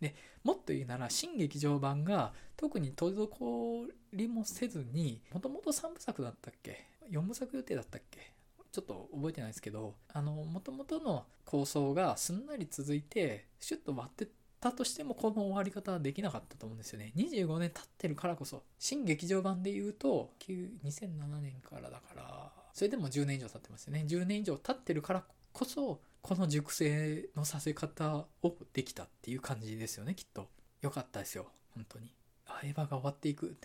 でもっと言うなら新劇場版が特に滞りもせずにもともと3部作だったっけ？4部作予定だったっけ？ちょっと覚えてないですけどあのもともとの構想がすんなり続いてシュッと割ってたとしてもこの終わり方はできなかったと思うんですよね。25年経ってるからこそ。新劇場版で言うと2007年からだからそれでも10年以上経ってますよね。10年以上経ってるからこそこの熟成のさせ方をできたっていう感じですよねきっと。良かったですよ本当に。あエヴァが終わっていく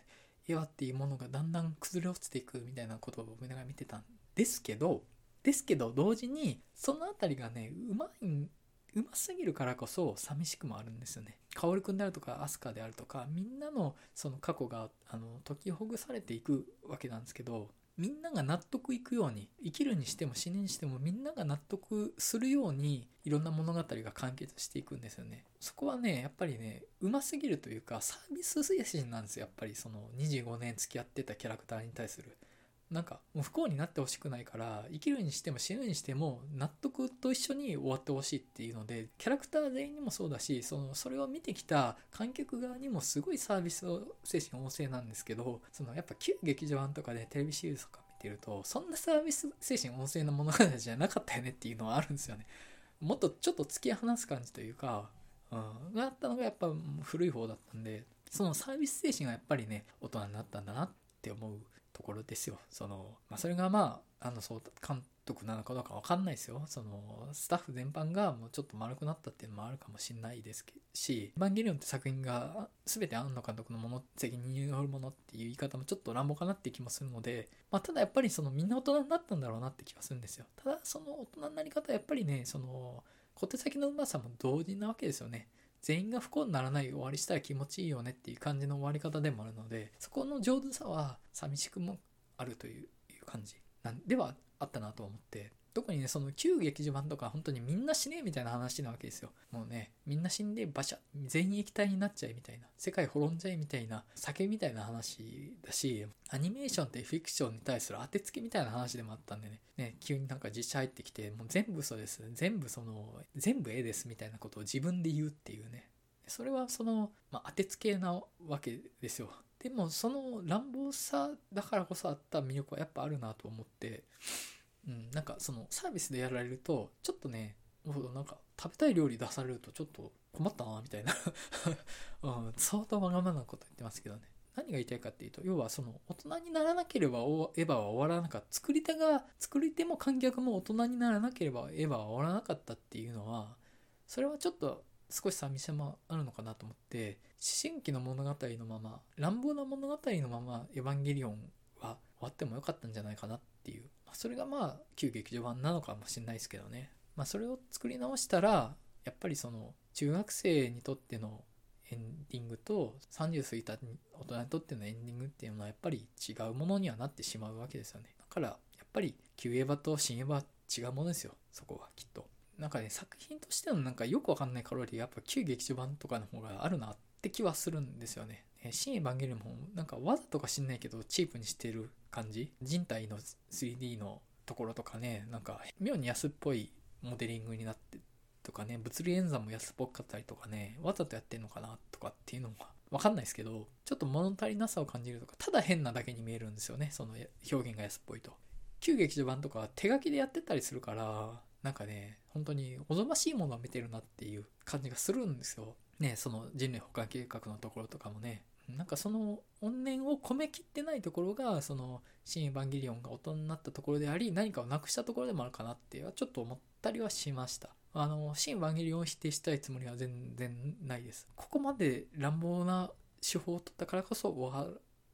エヴァっていうものがだんだん崩れ落ちていくみたいなことを思いながら見てたんですけどですけど同時にその辺りがねうまいうますぎるからこそ寂しくもあるんですよね。薫君であるとか飛鳥であるとかみんなのその過去があの解きほぐされていくわけなんですけどみんなが納得いくように生きるにしても死ぬにしてもみんなが納得するようにいろんな物語が完結していくんですよね。そこはねやっぱりねうますぎるというかサービス精神なんですよやっぱりその25年付き合ってたキャラクターに対する。なんかもう不幸になってほしくないから生きるにしても死ぬにしても納得と一緒に終わってほしいっていうのでキャラクター全員にもそうだしそのそれを見てきた観客側にもすごいサービス精神旺盛なんですけどそのやっぱ旧劇場版とかでテレビシリーズとか見てるとそんなサービス精神旺盛な物語じゃなかったよねっていうのはあるんですよね。もっとちょっと突き放す感じというか、うん、があったのがやっぱ古い方だったんでそのサービス精神がやっぱりね大人になったんだなって思うところですよ。その、まあ、それがまあ、あの、そう、監督なのかどうかわかんないですよ。その、スタッフ全般がもうちょっと丸くなったっていうのもあるかもしれないですし、エヴァンゲリオンって作品が全て庵野監督のもの、責任によるものっていう言い方もちょっと乱暴かなって気もするので、まあ、ただやっぱりそのみんな大人になったんだろうなって気がするんですよ。ただその大人になり方はやっぱりね、その、小手先のうまさも同時なわけですよね。全員が不幸にならない終わりしたら気持ちいいよねっていう感じの終わり方でもあるのでそこの上手さは寂しくもあるという感じなんではあったなと思って特にねその旧劇場版とか本当にみんな死ねえみたいな話なわけですよ。もうねみんな死んで馬車全員液体になっちゃえみたいな世界滅んじゃえみたいな酒みたいな話だしアニメーションってフィクションに対する当てつけみたいな話でもあったんでね。ね急になんか実写入ってきてもう全部嘘です。全部その全部絵ですみたいなことを自分で言うっていうね。それはその、まあ、当てつけなわけですよ。でもその乱暴さだからこそあった魅力はやっぱあるなと思って、うん、なんかそのサービスでやられるとちょっとねなんか食べたい料理出されるとちょっと困ったなみたいな。うん、相当わがままなこと言ってますけどね。何が言いたいかっていうと要はその大人にならなければエヴァは終わらなかった。作り手が作り手も観客も大人にならなければエヴァは終わらなかったっていうのはそれはちょっと少し寂しさもあるのかなと思って思春期の物語のまま乱暴な物語のまま「エヴァンゲリオン」は終わってもよかったんじゃないかなっていう、それがまあ旧劇場版なのかもしれないですけどね、まあ、それを作り直したらやっぱりその中学生にとってのエンディングと30過ぎた大人にとってのエンディングっていうのはやっぱり違うものにはなってしまうわけですよね。だからやっぱり旧エヴァと新エヴァは違うものですよ。そこはきっと。なんかね、作品としてのなんかよくわかんないカロリーやっぱ旧劇場版とかの方があるなって気はするんですよね。新エヴァンゲリオンもなんかわざとか知んないけどチープにしてる感じ？人体の 3D のところとかね、なんか妙に安っぽいモデリングになってとかね、物理演算も安っぽかったりとかね、わざとやってんのかなとかっていうのがわかんないですけど、ちょっと物足りなさを感じるとか、ただ変なだけに見えるんですよね、その表現が安っぽいと。旧劇場版とか手書きでやってたりするから、なんかね、本当におぞましいものを見てるなっていう感じがするんですよ。ね、その人類保管計画のところとかもね、なんかその怨念を込めきってないところが、その、新エヴァンゲリオンが大人になったところであり、何かをなくしたところでもあるかなってちょっと思ったりはしました。あの、新エヴァンゲリオンを否定したいつもりは全然ないです。ここまで乱暴な手法を取ったからこそ終わ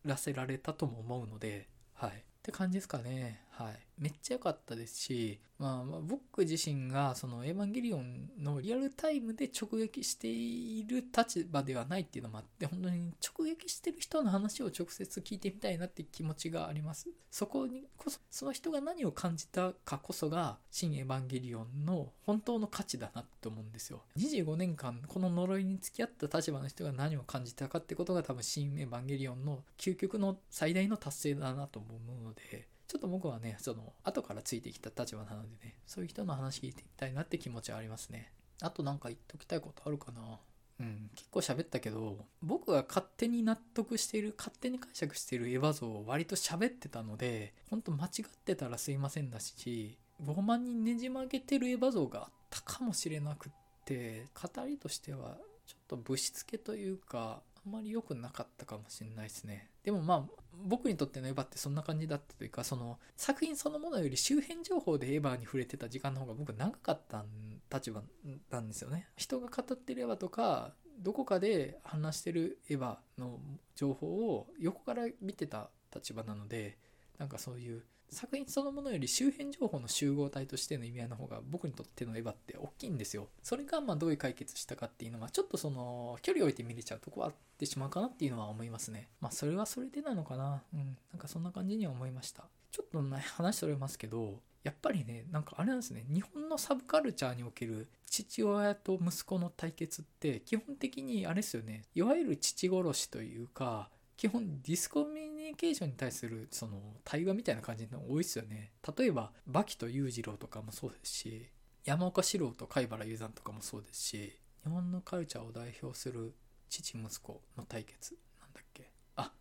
らせられたとも思うので、はい。って感じですかね。はい。めっちゃ良かったですし、まあ、まあ、僕自身がそのエヴァンゲリオンのリアルタイムで直撃している立場ではないっていうのもあって本当に直撃してる人の話を直接聞いてみたいなって気持ちがありますそこにこそその人が何を感じたかこそが新エヴァンゲリオンの本当の価値だなって思うんですよ25年間この呪いに付き合った立場の人が何を感じたかってことが多分新エヴァンゲリオンの究極の最大の達成だなと思うのでちょっと僕はね、その、後からついてきた立場なのでね、そういう人の話聞いてみたいなって気持ちはありますね。あとなんか言っときたいことあるかなうん、結構喋ったけど、僕が勝手に納得している、勝手に解釈しているエヴァ像を割と喋ってたので、ほんと間違ってたらすいませんだし、傲慢にねじ曲げてるエヴァ像があったかもしれなくって、語りとしてはちょっとぶしつけというか、あんまり良くなかったかもしれないですね。でもまあ、僕にとってのエヴァってそんな感じだったというかその作品そのものより周辺情報でエヴァに触れてた時間の方が僕長かった立場なんですよね。人が語ってるエヴァとかどこかで話してるエヴァの情報を横から見てた立場なのでなんかそういう作品そのものより周辺情報の集合体としての意味合いの方が僕にとってのエヴァって大きいんですよ。それがまあどういう解決したかっていうのはちょっとその距離を置いて見れちゃうとこはあってしまうかなっていうのは思いますね。まあそれはそれでなのかな。うん。なんかそんな感じには思いました。ちょっとね話それますけどやっぱりねなんかあれなんですね日本のサブカルチャーにおける父親と息子の対決って基本的にあれですよねいわゆる父殺しというか基本ディスコミュニケーションに対するその対話みたいな感じの多いですよね。例えばバキと裕次郎とかもそうですし山岡四郎と貝原雄山とかもそうですし日本のカルチャーを代表する父息子の対決なんだっけ？あ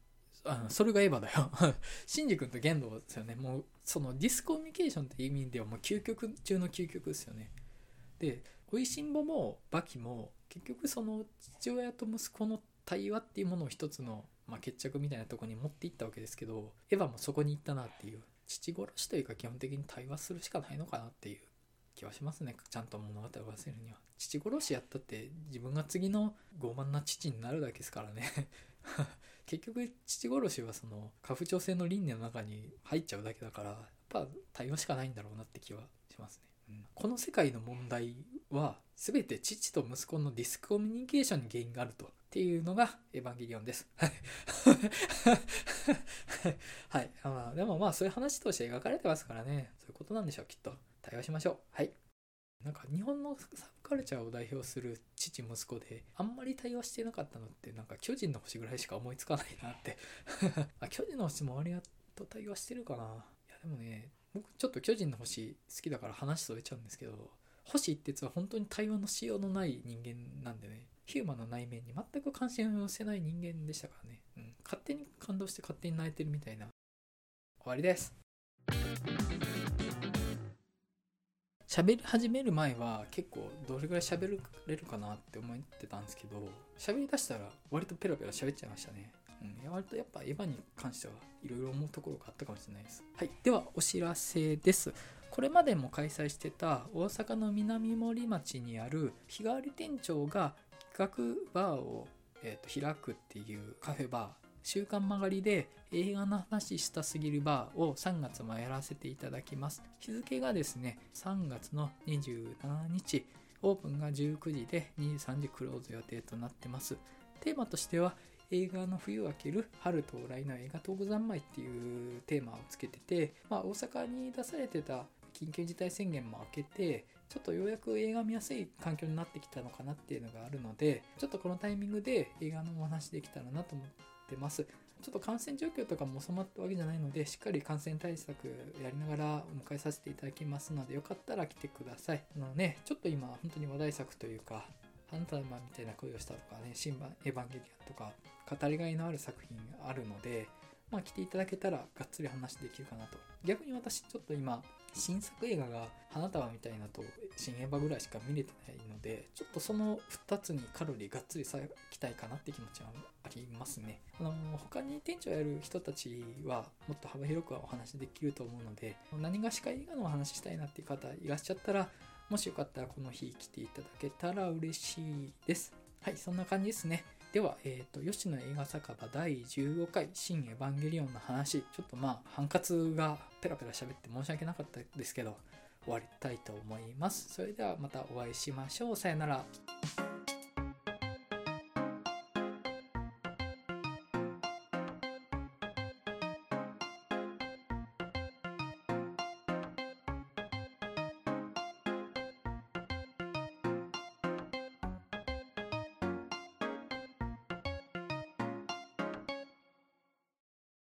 あそれがエヴァだよ。シンジ君と玄道ですよね。もうそのディスコミュニケーションっていう意味ではもう究極中の究極ですよね。でおいしんぼもバキも結局その父親と息子の対話っていうものを一つのまあ、決着みたいなとこに持っていったわけですけどエヴァもそこに行ったなっていう父殺しというか基本的に対話するしかないのかなっていう気はしますね。ちゃんと物語を忘れるには。父殺しやったって自分が次の傲慢な父になるだけですからね。結局父殺しはその家父長制の輪廻の中に入っちゃうだけだからやっぱ対話しかないんだろうなって気はしますね、うん、この世界の問題は全て父と息子のディスコミュニケーションに原因があるとっていうのがエヴァンゲリオンです。はい。はい。まあ、でもまあそういう話として描かれてますからね。そういうことなんでしょう、きっと。対話しましょう。はい。なんか日本のサブカルチャーを代表する父息子であんまり対話してなかったのってなんか巨人の星ぐらいしか思いつかないなって あ巨人の星もあれと対話してるかないやでもね僕ちょっと巨人の星好きだから話それちゃうんですけど星一徹は本当に対話のしようのない人間なんでねヒューマンの内面に全く関心を寄せない人間でしたからね、うん、勝手に感動して勝手に泣いてるみたいな終わりです喋り始める前は結構どれぐらい喋れるかなって思ってたんですけど喋りだしたら割とペラペラ喋っちゃいましたねうん、割とやっぱエヴァに関してはいろいろ思うところがあったかもしれないです。はい。では、お知らせです。これまでも開催してた大阪の南森町にある日替わり店長が企画バーを、えー、と開くっていうカフェバー週刊曲がりで映画の話したすぎるバーを3月もやらせていただきます。日付がですね3月の27日オープンが19時で23時クローズ予定となってます。テーマとしては映画の冬明ける春到来の映画東北三昧っていうテーマをつけてて、まあ、大阪に出されてた緊急事態宣言も明けてちょっとようやく映画見やすい環境になってきたのかなっていうのがあるのでちょっとこのタイミングで映画のお話できたらなと思ってますちょっと感染状況とかも収まったわけじゃないのでしっかり感染対策やりながらお迎えさせていただきますのでよかったら来てくださいあのねちょっと今本当に話題作というかハンターマンみたいな声をしたとかね、新版エヴァンゲリアンとか、語りがいのある作品があるので、まあ来ていただけたらがっつり話できるかなと。逆に私ちょっと今、新作映画が花束みたいなと新エヴァぐらいしか見れてないので、ちょっとその2つにカロリーがっつり割きたいかなって気持ちはありますね。あの、他に店長やる人たちはもっと幅広くはお話できると思うので、何がしか映画のお話したいなっていう方いらっしゃったら、もしよかったらこの日来ていただけたら嬉しいです。はい、そんな感じですね。では、えっ、ー、と、吉野映画酒場第15回、新エヴァンゲリオンの話、ちょっとまあ、ハンカツがペラペラ喋って申し訳なかったですけど、終わりたいと思います。それではまたお会いしましょう。さよなら。